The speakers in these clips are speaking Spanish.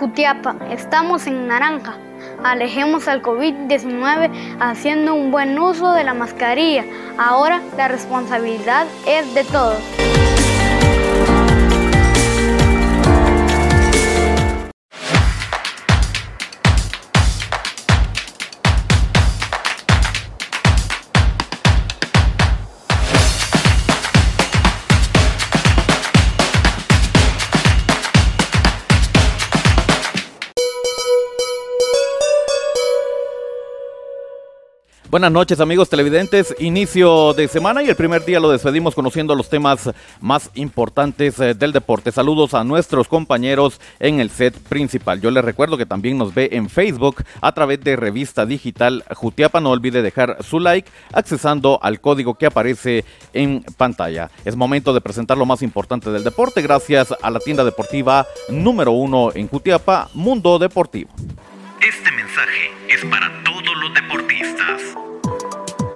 Jutiapa, estamos en naranja. Alejemos al COVID-19 haciendo un buen uso de la mascarilla. Ahora la responsabilidad es de todos. Buenas noches amigos televidentes, inicio de semana y el primer día lo despedimos conociendo los temas más importantes eh, del deporte. Saludos a nuestros compañeros en el set principal. Yo les recuerdo que también nos ve en Facebook a través de revista digital Jutiapa. No olvide dejar su like accesando al código que aparece en pantalla. Es momento de presentar lo más importante del deporte gracias a la tienda deportiva número uno en Jutiapa, Mundo Deportivo.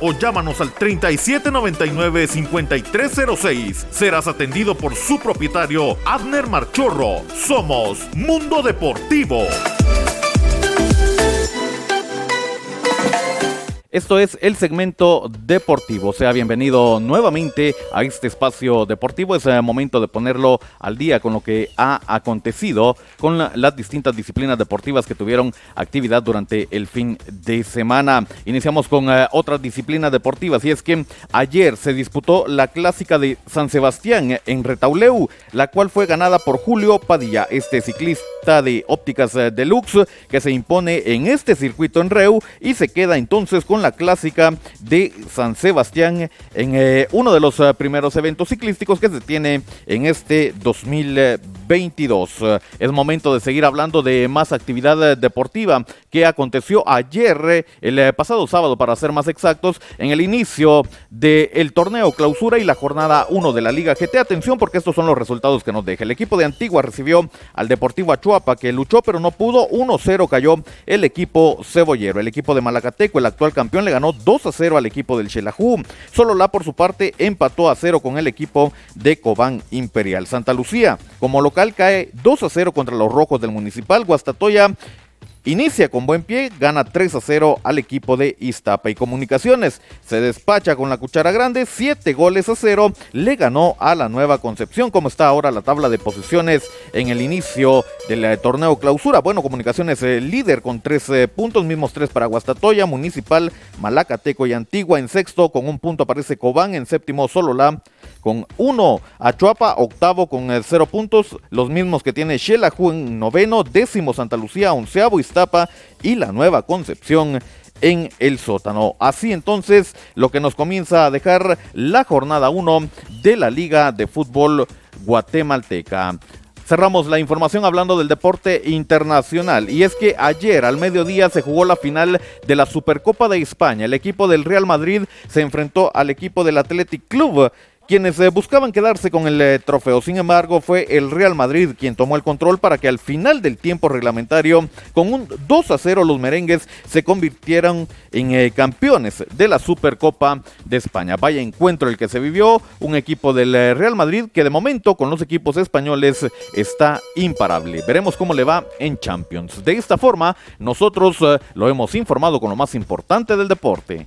o llámanos al 3799-5306. Serás atendido por su propietario, Abner Marchorro. Somos Mundo Deportivo. Esto es el segmento deportivo. Sea bienvenido nuevamente a este espacio deportivo. Es el momento de ponerlo al día con lo que ha acontecido con las distintas disciplinas deportivas que tuvieron actividad durante el fin de semana. Iniciamos con eh, otras disciplinas deportivas y es que ayer se disputó la clásica de San Sebastián en Retauleu, la cual fue ganada por Julio Padilla, este ciclista de ópticas eh, deluxe que se impone en este circuito en Reu y se queda entonces con la clásica de San Sebastián en eh, uno de los eh, primeros eventos ciclísticos que se tiene en este 2022. es momento de seguir hablando de más actividad deportiva que aconteció ayer, el pasado sábado para ser más exactos, en el inicio del torneo clausura y la jornada 1 de la Liga GT. Atención porque estos son los resultados que nos deja. El equipo de Antigua recibió al Deportivo Achuapa que luchó pero no pudo. 1-0 cayó el equipo cebollero. El equipo de Malacateco, el actual campeón le ganó 2 a 0 al equipo del Xelajú. Solo la por su parte empató a 0 con el equipo de Cobán Imperial. Santa Lucía como local cae 2 a 0 contra los rojos del Municipal. Guastatoya Inicia con buen pie, gana 3 a 0 al equipo de Iztapa y Comunicaciones. Se despacha con la cuchara grande, 7 goles a 0, le ganó a la Nueva Concepción. como está ahora la tabla de posiciones en el inicio del eh, torneo clausura? Bueno, Comunicaciones el líder con 13 puntos, mismos 3 para Guastatoya, Municipal, Malacateco y Antigua. En sexto con un punto aparece Cobán, en séptimo Solola con 1. Achuapa, octavo con 0 eh, puntos, los mismos que tiene Xelajú en noveno, décimo Santa Lucía, onceavo Iztapa y la Nueva Concepción en el sótano. Así entonces lo que nos comienza a dejar la jornada 1 de la Liga de Fútbol Guatemalteca. Cerramos la información hablando del deporte internacional y es que ayer al mediodía se jugó la final de la Supercopa de España. El equipo del Real Madrid se enfrentó al equipo del Athletic Club quienes eh, buscaban quedarse con el eh, trofeo. Sin embargo, fue el Real Madrid quien tomó el control para que al final del tiempo reglamentario, con un 2 a 0, los merengues se convirtieran en eh, campeones de la Supercopa de España. Vaya encuentro el que se vivió, un equipo del Real Madrid que de momento con los equipos españoles está imparable. Veremos cómo le va en Champions. De esta forma, nosotros lo hemos informado con lo más importante del deporte.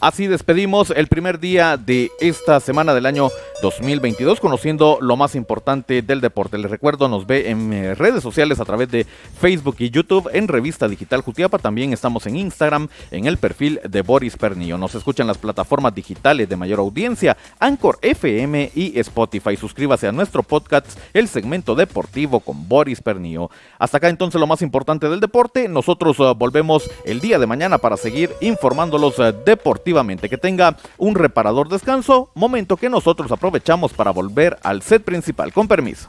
Así despedimos el primer día de esta semana del año 2022, conociendo lo más importante del deporte. Les recuerdo, nos ve en eh, redes sociales a través de Facebook y YouTube, en Revista Digital Jutiapa. También estamos en Instagram, en el perfil de Boris Pernillo. Nos escuchan las plataformas digitales de mayor audiencia, Anchor FM y Spotify. Suscríbase a nuestro podcast, el segmento deportivo con Boris Pernillo. Hasta acá entonces lo más importante del deporte. Nosotros uh, volvemos el día de mañana para seguir informándolos uh, deportivamente. Que tenga un reparador descanso, momento que nosotros aprovechamos para volver al set principal. Con permiso.